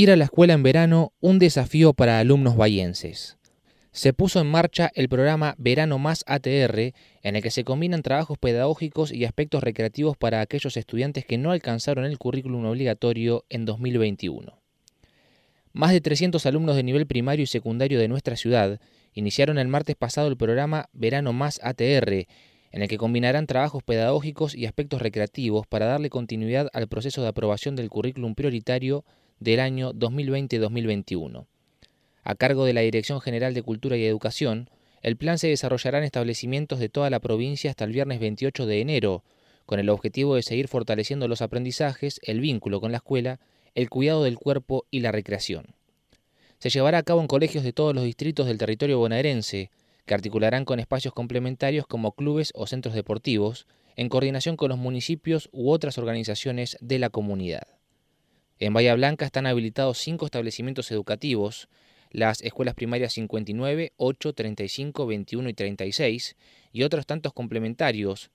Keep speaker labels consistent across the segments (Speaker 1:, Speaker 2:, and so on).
Speaker 1: Ir a la escuela en verano, un desafío para alumnos bayenses. Se puso en marcha el programa Verano Más ATR, en el que se combinan trabajos pedagógicos y aspectos recreativos para aquellos estudiantes que no alcanzaron el currículum obligatorio en 2021. Más de 300 alumnos de nivel primario y secundario de nuestra ciudad iniciaron el martes pasado el programa Verano Más ATR, en el que combinarán trabajos pedagógicos y aspectos recreativos para darle continuidad al proceso de aprobación del currículum prioritario del año 2020-2021. A cargo de la Dirección General de Cultura y Educación, el plan se desarrollará en establecimientos de toda la provincia hasta el viernes 28 de enero, con el objetivo de seguir fortaleciendo los aprendizajes, el vínculo con la escuela, el cuidado del cuerpo y la recreación. Se llevará a cabo en colegios de todos los distritos del territorio bonaerense, que articularán con espacios complementarios como clubes o centros deportivos, en coordinación con los municipios u otras organizaciones de la comunidad. En Bahía Blanca están habilitados cinco establecimientos educativos, las escuelas primarias 59, 8, 35, 21 y 36, y otros tantos complementarios,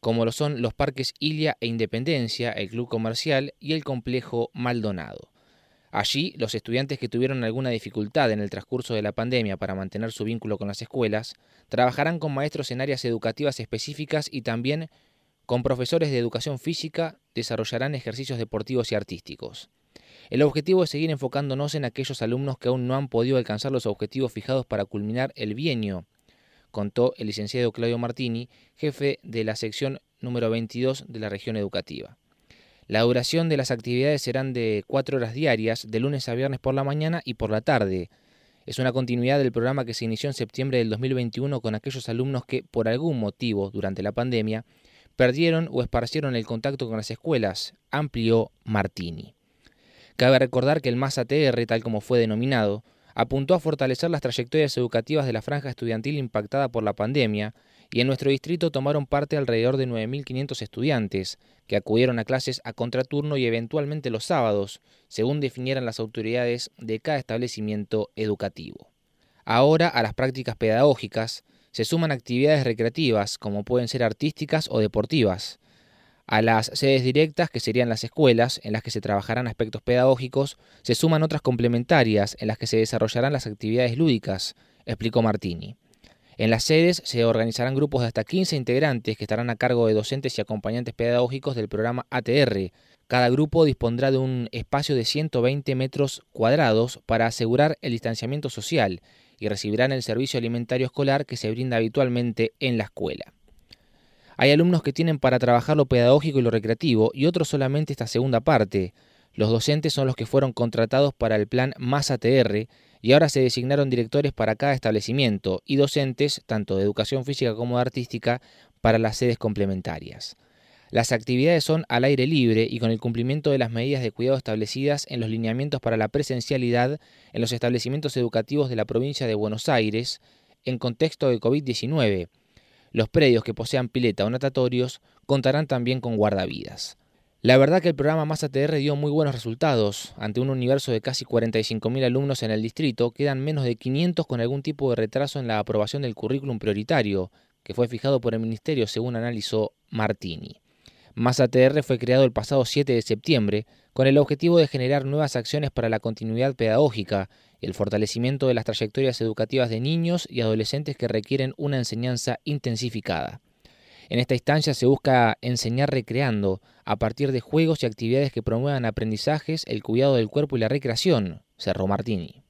Speaker 1: como lo son los parques Ilia e Independencia, el Club Comercial y el Complejo Maldonado. Allí, los estudiantes que tuvieron alguna dificultad en el transcurso de la pandemia para mantener su vínculo con las escuelas, trabajarán con maestros en áreas educativas específicas y también con profesores de educación física desarrollarán ejercicios deportivos y artísticos. El objetivo es seguir enfocándonos en aquellos alumnos que aún no han podido alcanzar los objetivos fijados para culminar el bienio, contó el licenciado Claudio Martini, jefe de la sección número 22 de la región educativa. La duración de las actividades serán de cuatro horas diarias, de lunes a viernes por la mañana y por la tarde. Es una continuidad del programa que se inició en septiembre del 2021 con aquellos alumnos que, por algún motivo, durante la pandemia, perdieron o esparcieron el contacto con las escuelas, amplió Martini. Cabe recordar que el MAS ATR, tal como fue denominado, apuntó a fortalecer las trayectorias educativas de la franja estudiantil impactada por la pandemia, y en nuestro distrito tomaron parte alrededor de 9.500 estudiantes, que acudieron a clases a contraturno y eventualmente los sábados, según definieran las autoridades de cada establecimiento educativo. Ahora, a las prácticas pedagógicas, se suman actividades recreativas, como pueden ser artísticas o deportivas, a las sedes directas, que serían las escuelas, en las que se trabajarán aspectos pedagógicos, se suman otras complementarias, en las que se desarrollarán las actividades lúdicas, explicó Martini. En las sedes se organizarán grupos de hasta 15 integrantes que estarán a cargo de docentes y acompañantes pedagógicos del programa ATR. Cada grupo dispondrá de un espacio de 120 metros cuadrados para asegurar el distanciamiento social y recibirán el servicio alimentario escolar que se brinda habitualmente en la escuela. Hay alumnos que tienen para trabajar lo pedagógico y lo recreativo y otros solamente esta segunda parte. Los docentes son los que fueron contratados para el plan Más ATR y ahora se designaron directores para cada establecimiento y docentes, tanto de educación física como de artística, para las sedes complementarias. Las actividades son al aire libre y con el cumplimiento de las medidas de cuidado establecidas en los lineamientos para la presencialidad en los establecimientos educativos de la provincia de Buenos Aires en contexto de COVID-19. Los predios que posean pileta o natatorios contarán también con guardavidas. La verdad que el programa Más ATR dio muy buenos resultados. Ante un universo de casi 45.000 alumnos en el distrito, quedan menos de 500 con algún tipo de retraso en la aprobación del currículum prioritario, que fue fijado por el Ministerio según analizó Martini. Más ATR fue creado el pasado 7 de septiembre con el objetivo de generar nuevas acciones para la continuidad pedagógica y el fortalecimiento de las trayectorias educativas de niños y adolescentes que requieren una enseñanza intensificada. En esta instancia se busca enseñar recreando a partir de juegos y actividades que promuevan aprendizajes, el cuidado del cuerpo y la recreación, cerró Martini.